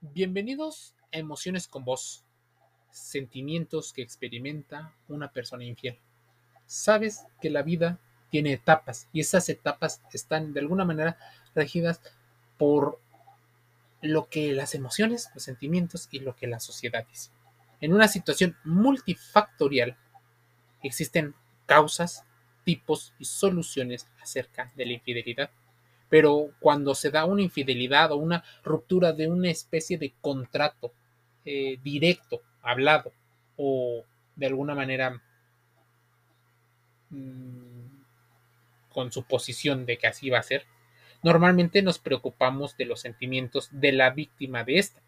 Bienvenidos a Emociones con Vos, sentimientos que experimenta una persona infiel. Sabes que la vida tiene etapas y esas etapas están de alguna manera regidas por lo que las emociones, los sentimientos y lo que la sociedad dice. En una situación multifactorial existen causas, tipos y soluciones acerca de la infidelidad pero cuando se da una infidelidad o una ruptura de una especie de contrato eh, directo, hablado, o de alguna manera mmm, con suposición de que así va a ser, normalmente nos preocupamos de los sentimientos de la víctima de esta.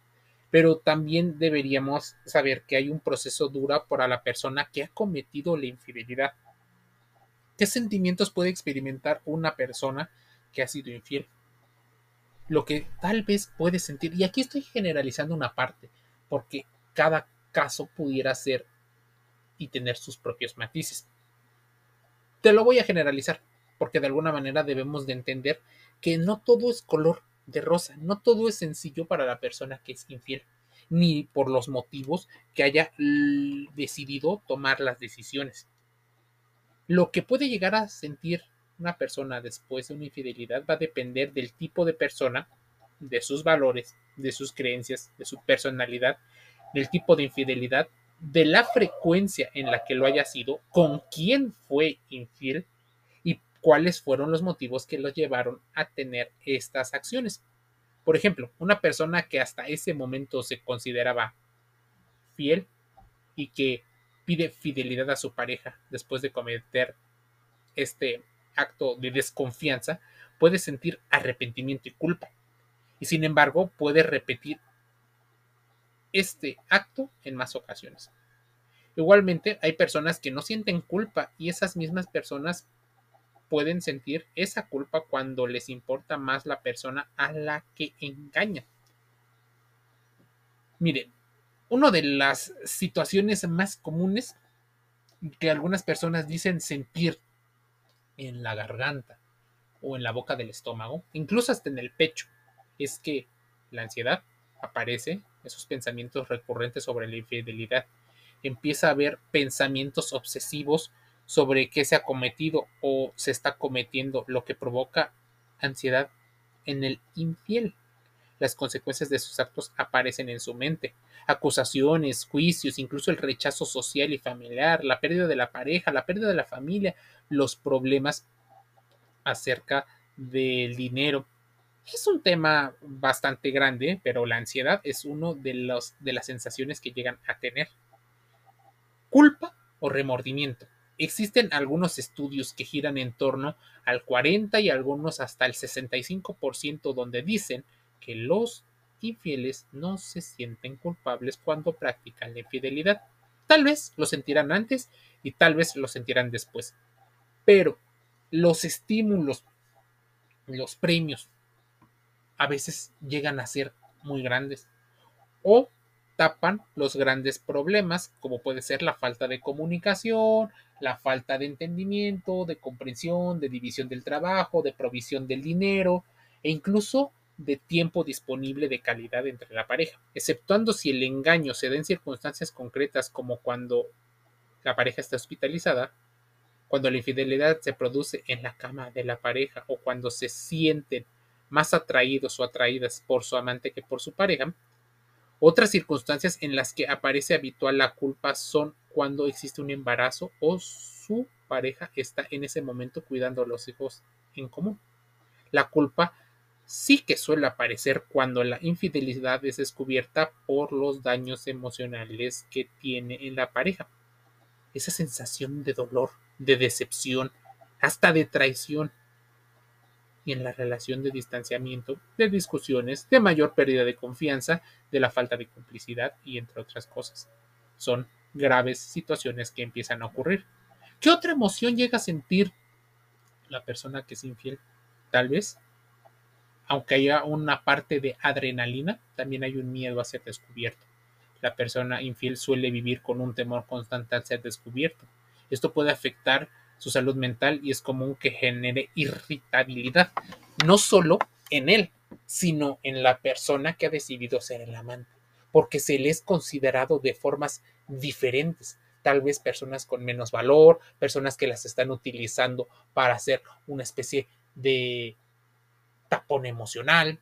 Pero también deberíamos saber que hay un proceso duro para la persona que ha cometido la infidelidad. ¿Qué sentimientos puede experimentar una persona que ha sido infiel. Lo que tal vez puedes sentir, y aquí estoy generalizando una parte, porque cada caso pudiera ser y tener sus propios matices. Te lo voy a generalizar, porque de alguna manera debemos de entender que no todo es color de rosa, no todo es sencillo para la persona que es infiel, ni por los motivos que haya decidido tomar las decisiones. Lo que puede llegar a sentir una persona después de una infidelidad va a depender del tipo de persona, de sus valores, de sus creencias, de su personalidad, del tipo de infidelidad, de la frecuencia en la que lo haya sido, con quién fue infiel y cuáles fueron los motivos que los llevaron a tener estas acciones. Por ejemplo, una persona que hasta ese momento se consideraba fiel y que pide fidelidad a su pareja después de cometer este acto de desconfianza, puede sentir arrepentimiento y culpa. Y sin embargo, puede repetir este acto en más ocasiones. Igualmente, hay personas que no sienten culpa y esas mismas personas pueden sentir esa culpa cuando les importa más la persona a la que engañan. Miren, una de las situaciones más comunes que algunas personas dicen sentir en la garganta o en la boca del estómago, incluso hasta en el pecho, es que la ansiedad aparece, esos pensamientos recurrentes sobre la infidelidad. Empieza a haber pensamientos obsesivos sobre qué se ha cometido o se está cometiendo, lo que provoca ansiedad en el infiel. Las consecuencias de sus actos aparecen en su mente. Acusaciones, juicios, incluso el rechazo social y familiar, la pérdida de la pareja, la pérdida de la familia, los problemas acerca del dinero. Es un tema bastante grande, pero la ansiedad es uno de, los, de las sensaciones que llegan a tener. Culpa o remordimiento. Existen algunos estudios que giran en torno al 40 y algunos hasta el 65% donde dicen que los infieles no se sienten culpables cuando practican la infidelidad. Tal vez lo sentirán antes y tal vez lo sentirán después pero los estímulos, los premios, a veces llegan a ser muy grandes o tapan los grandes problemas, como puede ser la falta de comunicación, la falta de entendimiento, de comprensión, de división del trabajo, de provisión del dinero e incluso de tiempo disponible de calidad entre la pareja, exceptuando si el engaño se da en circunstancias concretas como cuando la pareja está hospitalizada, cuando la infidelidad se produce en la cama de la pareja o cuando se sienten más atraídos o atraídas por su amante que por su pareja. Otras circunstancias en las que aparece habitual la culpa son cuando existe un embarazo o su pareja está en ese momento cuidando a los hijos en común. La culpa sí que suele aparecer cuando la infidelidad es descubierta por los daños emocionales que tiene en la pareja. Esa sensación de dolor, de decepción, hasta de traición. Y en la relación de distanciamiento, de discusiones, de mayor pérdida de confianza, de la falta de complicidad y entre otras cosas. Son graves situaciones que empiezan a ocurrir. ¿Qué otra emoción llega a sentir la persona que es infiel? Tal vez, aunque haya una parte de adrenalina, también hay un miedo a ser descubierto. La persona infiel suele vivir con un temor constante al ser descubierto esto puede afectar su salud mental y es común que genere irritabilidad, no solo en él, sino en la persona que ha decidido ser el amante, porque se le es considerado de formas diferentes. Tal vez personas con menos valor, personas que las están utilizando para hacer una especie de tapón emocional.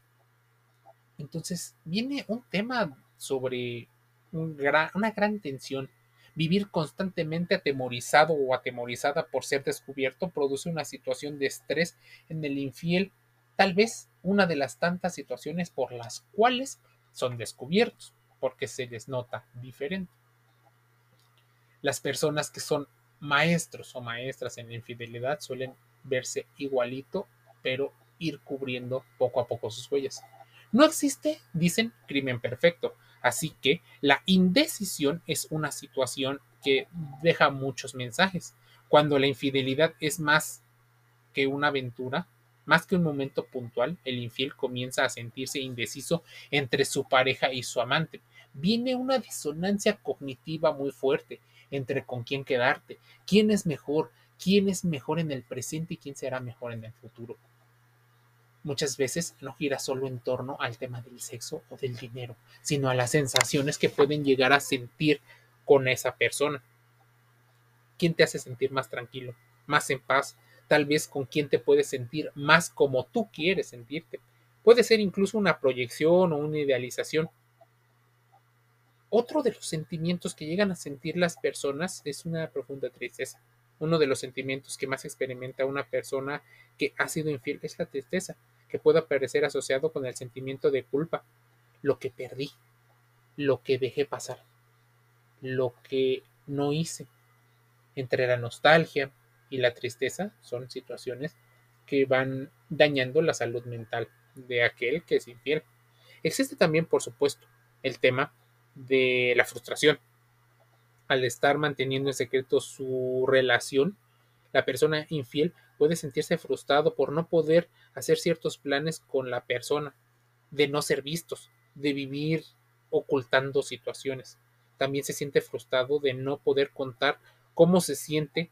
Entonces viene un tema sobre una gran tensión. Vivir constantemente atemorizado o atemorizada por ser descubierto produce una situación de estrés en el infiel, tal vez una de las tantas situaciones por las cuales son descubiertos, porque se les nota diferente. Las personas que son maestros o maestras en infidelidad suelen verse igualito, pero ir cubriendo poco a poco sus huellas. No existe, dicen, crimen perfecto, así que la indecisión es una situación que deja muchos mensajes. Cuando la infidelidad es más que una aventura, más que un momento puntual, el infiel comienza a sentirse indeciso entre su pareja y su amante. Viene una disonancia cognitiva muy fuerte entre con quién quedarte, quién es mejor, quién es mejor en el presente y quién será mejor en el futuro muchas veces no gira solo en torno al tema del sexo o del dinero, sino a las sensaciones que pueden llegar a sentir con esa persona. ¿Quién te hace sentir más tranquilo, más en paz? Tal vez con quién te puedes sentir más como tú quieres sentirte. Puede ser incluso una proyección o una idealización. Otro de los sentimientos que llegan a sentir las personas es una profunda tristeza. Uno de los sentimientos que más experimenta una persona que ha sido infiel es la tristeza, que puede aparecer asociado con el sentimiento de culpa, lo que perdí, lo que dejé pasar, lo que no hice. Entre la nostalgia y la tristeza son situaciones que van dañando la salud mental de aquel que es infiel. Existe también, por supuesto, el tema de la frustración, al estar manteniendo en secreto su relación, la persona infiel puede sentirse frustrado por no poder hacer ciertos planes con la persona, de no ser vistos, de vivir ocultando situaciones. También se siente frustrado de no poder contar cómo se siente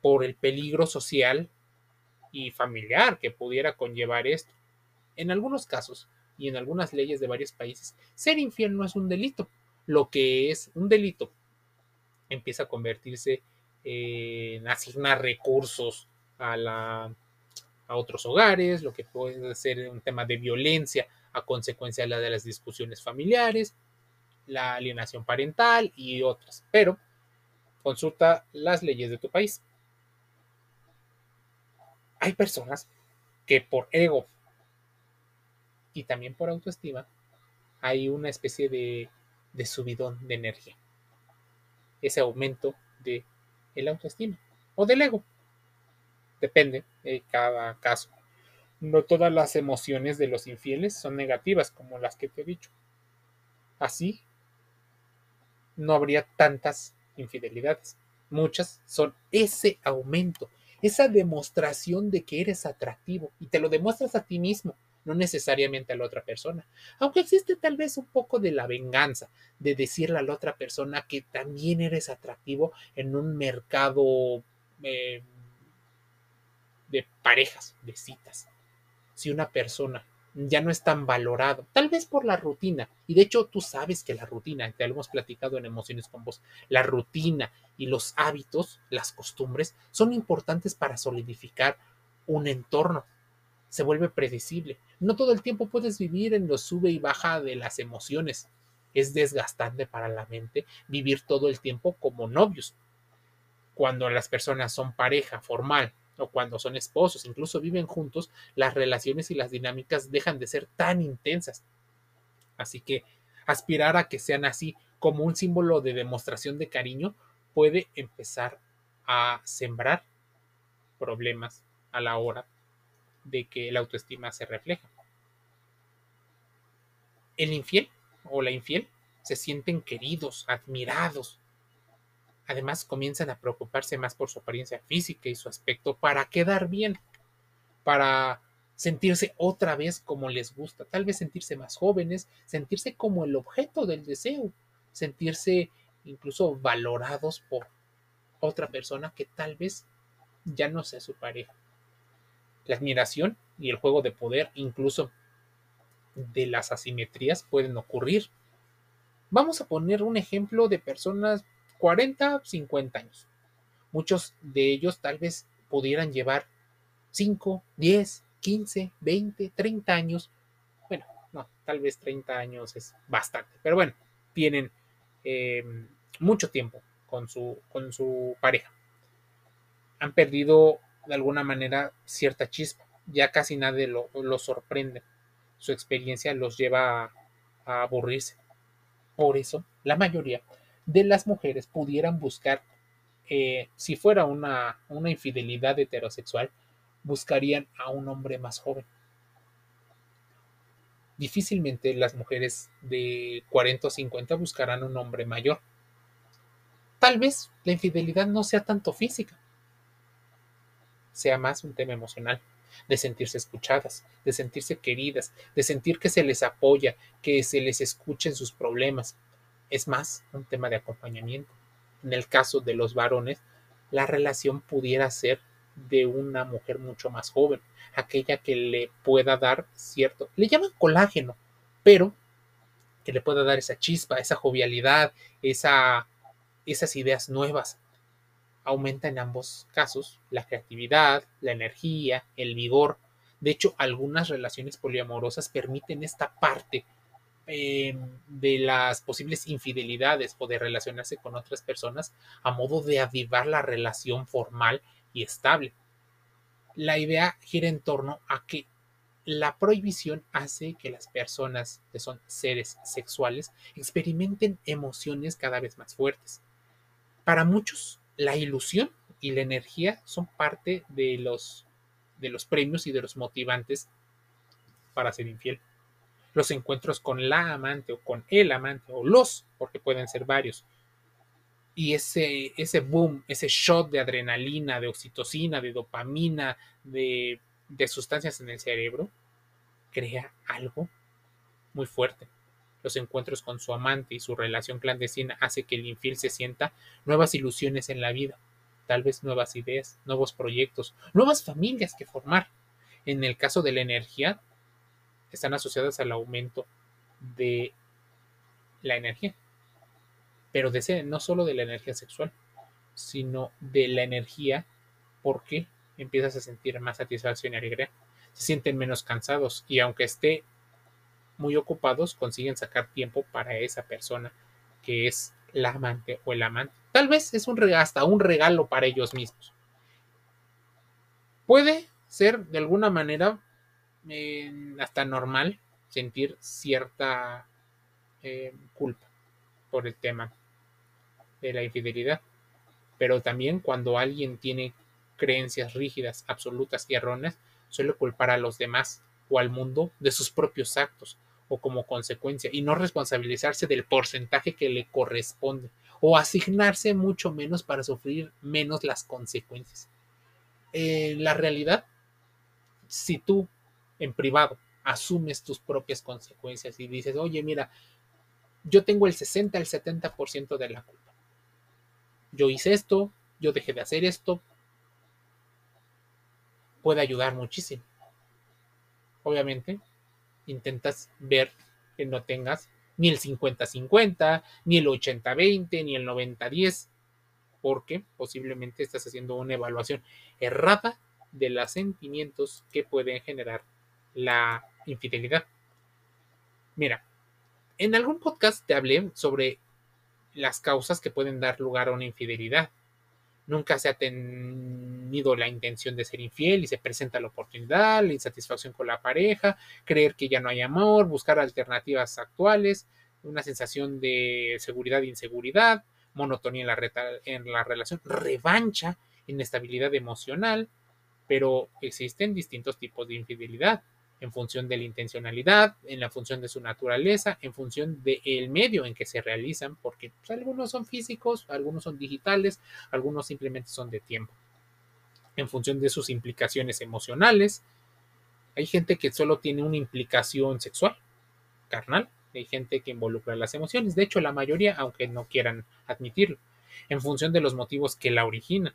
por el peligro social y familiar que pudiera conllevar esto. En algunos casos y en algunas leyes de varios países, ser infiel no es un delito. Lo que es un delito empieza a convertirse en asignar recursos a, otros hogares, lo que puede ser un tema de violencia a consecuencia de, la de las discusiones familiares, la alienación parental y otras. Pero consulta las leyes de tu país. Hay personas que por ego y también por autoestima hay una especie de, de subidón de energía ese aumento de el autoestima o del ego. Depende de cada caso. No todas las emociones de los infieles son negativas como las que te he dicho. Así, no habría tantas infidelidades. Muchas son ese aumento, esa demostración de que eres atractivo y te lo demuestras a ti mismo no necesariamente a la otra persona. Aunque existe tal vez un poco de la venganza, de decirle a la otra persona que también eres atractivo en un mercado eh, de parejas, de citas. Si una persona ya no es tan valorado, tal vez por la rutina. Y de hecho tú sabes que la rutina, te lo hemos platicado en emociones con vos, la rutina y los hábitos, las costumbres, son importantes para solidificar un entorno se vuelve predecible. No todo el tiempo puedes vivir en lo sube y baja de las emociones. Es desgastante para la mente vivir todo el tiempo como novios. Cuando las personas son pareja formal o cuando son esposos, incluso viven juntos, las relaciones y las dinámicas dejan de ser tan intensas. Así que aspirar a que sean así como un símbolo de demostración de cariño puede empezar a sembrar problemas a la hora de que la autoestima se refleja. El infiel o la infiel se sienten queridos, admirados. Además comienzan a preocuparse más por su apariencia física y su aspecto para quedar bien, para sentirse otra vez como les gusta, tal vez sentirse más jóvenes, sentirse como el objeto del deseo, sentirse incluso valorados por otra persona que tal vez ya no sea su pareja la admiración y el juego de poder incluso de las asimetrías pueden ocurrir. Vamos a poner un ejemplo de personas 40, 50 años. Muchos de ellos tal vez pudieran llevar 5, 10, 15, 20, 30 años. Bueno, no, tal vez 30 años es bastante, pero bueno, tienen eh, mucho tiempo con su, con su pareja. Han perdido de alguna manera cierta chispa. Ya casi nadie lo, sorprende. Su experiencia los lleva a, a aburrirse. Por eso, la mayoría de las mujeres pudieran buscar, eh, si fuera una, una infidelidad heterosexual, buscarían a un hombre más joven. Difícilmente las mujeres de 40 o 50 buscarán un hombre mayor. Tal vez la infidelidad no sea tanto física, sea más un tema emocional, de sentirse escuchadas, de sentirse queridas, de sentir que se les apoya, que se les escuchen sus problemas, es más un tema de acompañamiento. En el caso de los varones, la relación pudiera ser de una mujer mucho más joven, aquella que le pueda dar cierto, le llaman colágeno, pero que le pueda dar esa chispa, esa jovialidad, esa, esas ideas nuevas. Aumenta en ambos casos la creatividad, la energía, el vigor. De hecho, algunas relaciones poliamorosas permiten esta parte eh, de las posibles infidelidades o de relacionarse con otras personas a modo de avivar la relación formal y estable. La idea gira en torno a que la prohibición hace que las personas que son seres sexuales experimenten emociones cada vez más fuertes. Para muchos, la ilusión y la energía son parte de los, de los premios y de los motivantes para ser infiel los encuentros con la amante o con el amante o los, porque pueden ser varios. Y ese, ese boom, ese shot de adrenalina, de oxitocina, de dopamina, de, de sustancias en el cerebro, crea algo muy fuerte. Los encuentros con su amante y su relación clandestina hace que el infiel se sienta nuevas ilusiones en la vida, tal vez nuevas ideas, nuevos proyectos, nuevas familias que formar. En el caso de la energía, están asociadas al aumento de la energía. Pero de no solo de la energía sexual, sino de la energía porque empiezas a sentir más satisfacción y alegría. Se sienten menos cansados y aunque esté muy ocupados, consiguen sacar tiempo para esa persona que es la amante o el amante. Tal vez es un hasta un regalo para ellos mismos. Puede ser de alguna manera hasta normal sentir cierta eh, culpa por el tema de la infidelidad. Pero también cuando alguien tiene creencias rígidas, absolutas y erróneas, suele culpar a los demás o al mundo de sus propios actos o como consecuencia y no responsabilizarse del porcentaje que le corresponde o asignarse mucho menos para sufrir menos las consecuencias. En la realidad, si tú en privado, asumes tus propias consecuencias y dices, oye, mira, yo tengo el 60, el 70% de la culpa. Yo hice esto, yo dejé de hacer esto. Puede ayudar muchísimo. Obviamente, intentas ver que no tengas ni el 50-50, ni el 80-20, ni el 90-10, porque posiblemente estás haciendo una evaluación errada de los sentimientos que pueden generar la infidelidad. Mira, en algún podcast te hablé sobre las causas que pueden dar lugar a una infidelidad. Nunca se ha tenido la intención de ser infiel y se presenta la oportunidad, la insatisfacción con la pareja, creer que ya no hay amor, buscar alternativas actuales, una sensación de seguridad e inseguridad, monotonía en la, en la relación, revancha, inestabilidad emocional, pero existen distintos tipos de infidelidad en función de la intencionalidad, en la función de su naturaleza, en función del medio en que se realizan, porque pues, algunos son físicos, algunos son digitales, algunos simplemente son de tiempo, en función de sus implicaciones emocionales. Hay gente que solo tiene una implicación sexual, carnal, hay gente que involucra las emociones, de hecho la mayoría, aunque no quieran admitirlo, en función de los motivos que la originan.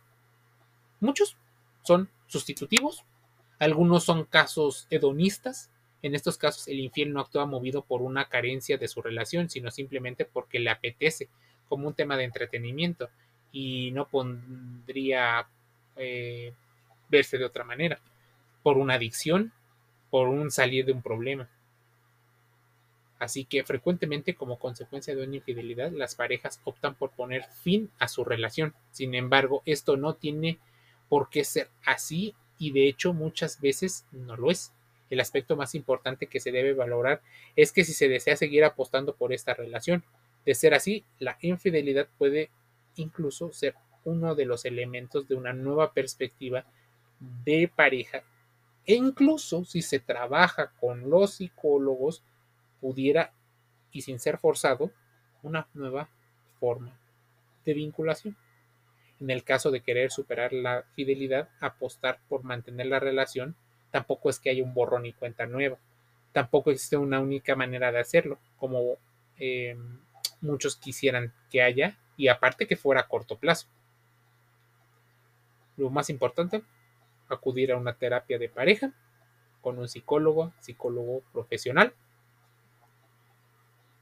Muchos son sustitutivos algunos son casos hedonistas, En estos casos, el infiel no actúa movido por una carencia de su relación, sino simplemente porque le apetece, como un tema de entretenimiento, y no pondría eh, verse de otra manera, por una adicción, por un salir de un problema. Así que frecuentemente como consecuencia de una infidelidad, las parejas optan por poner fin a su relación. Sin embargo, esto no tiene por qué ser así y de hecho muchas veces no lo es. El aspecto más importante que se debe valorar es que si se desea seguir apostando por esta relación, de ser así, la infidelidad puede incluso ser uno de los elementos de una nueva perspectiva de pareja e incluso si se trabaja con los psicólogos pudiera y sin ser forzado una nueva forma de vinculación. En el caso de querer superar la fidelidad, apostar por mantener la relación, tampoco es que haya un borrón y cuenta nueva. Tampoco existe una única manera de hacerlo, como eh, muchos quisieran que haya, y aparte que fuera a corto plazo. Lo más importante, acudir a una terapia de pareja con un psicólogo, psicólogo profesional.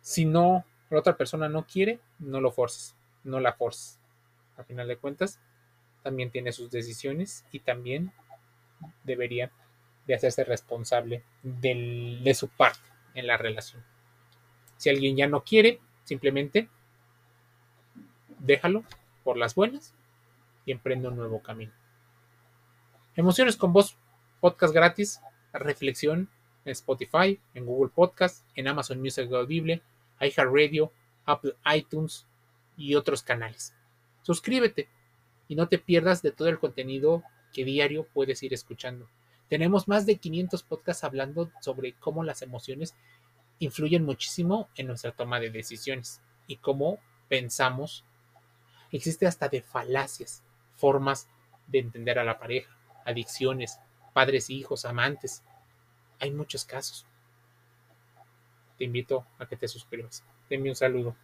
Si no, la otra persona no quiere, no lo forces, no la forces. A final de cuentas, también tiene sus decisiones y también debería de hacerse responsable de su parte en la relación. Si alguien ya no quiere, simplemente déjalo por las buenas y emprende un nuevo camino. Emociones con voz, podcast gratis, reflexión en Spotify, en Google Podcast, en Amazon Music Audible, iHeartRadio, Apple iTunes y otros canales. Suscríbete y no te pierdas de todo el contenido que diario puedes ir escuchando. Tenemos más de 500 podcasts hablando sobre cómo las emociones influyen muchísimo en nuestra toma de decisiones y cómo pensamos. Existe hasta de falacias, formas de entender a la pareja, adicciones, padres e hijos, amantes. Hay muchos casos. Te invito a que te suscribas. Te un saludo.